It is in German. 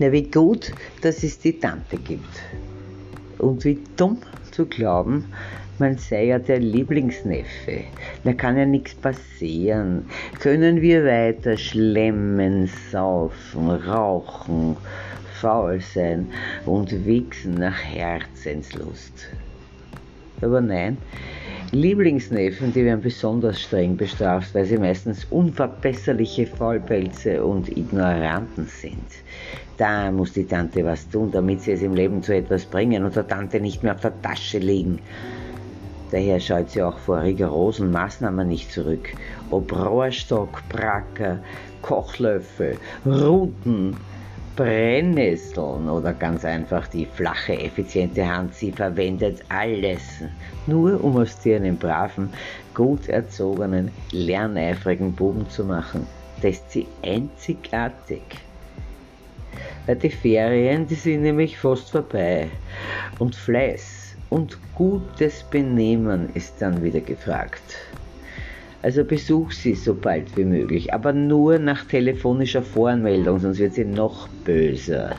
Ja, wie gut, dass es die Tante gibt. Und wie dumm zu glauben, man sei ja der Lieblingsneffe. Da kann ja nichts passieren. Können wir weiter schlemmen, saufen, rauchen, faul sein und wichsen nach Herzenslust. Aber nein, Lieblingsneffen, die werden besonders streng bestraft, weil sie meistens unverbesserliche Faulpelze und Ignoranten sind. Da muss die Tante was tun, damit sie es im Leben zu etwas bringen und der Tante nicht mehr auf der Tasche liegen. Daher scheut sie auch vor rigorosen Maßnahmen nicht zurück. Ob Rohrstock, Bracker, Kochlöffel, Ruten, Brennnesseln oder ganz einfach die flache, effiziente Hand, sie verwendet alles, nur um aus dir einen braven, gut erzogenen, lerneifrigen Buben zu machen. Das ist sie einzigartig. Weil die Ferien, die sind nämlich fast vorbei und Fleiß und gutes Benehmen ist dann wieder gefragt. Also besuch sie so bald wie möglich, aber nur nach telefonischer Voranmeldung, sonst wird sie noch böser.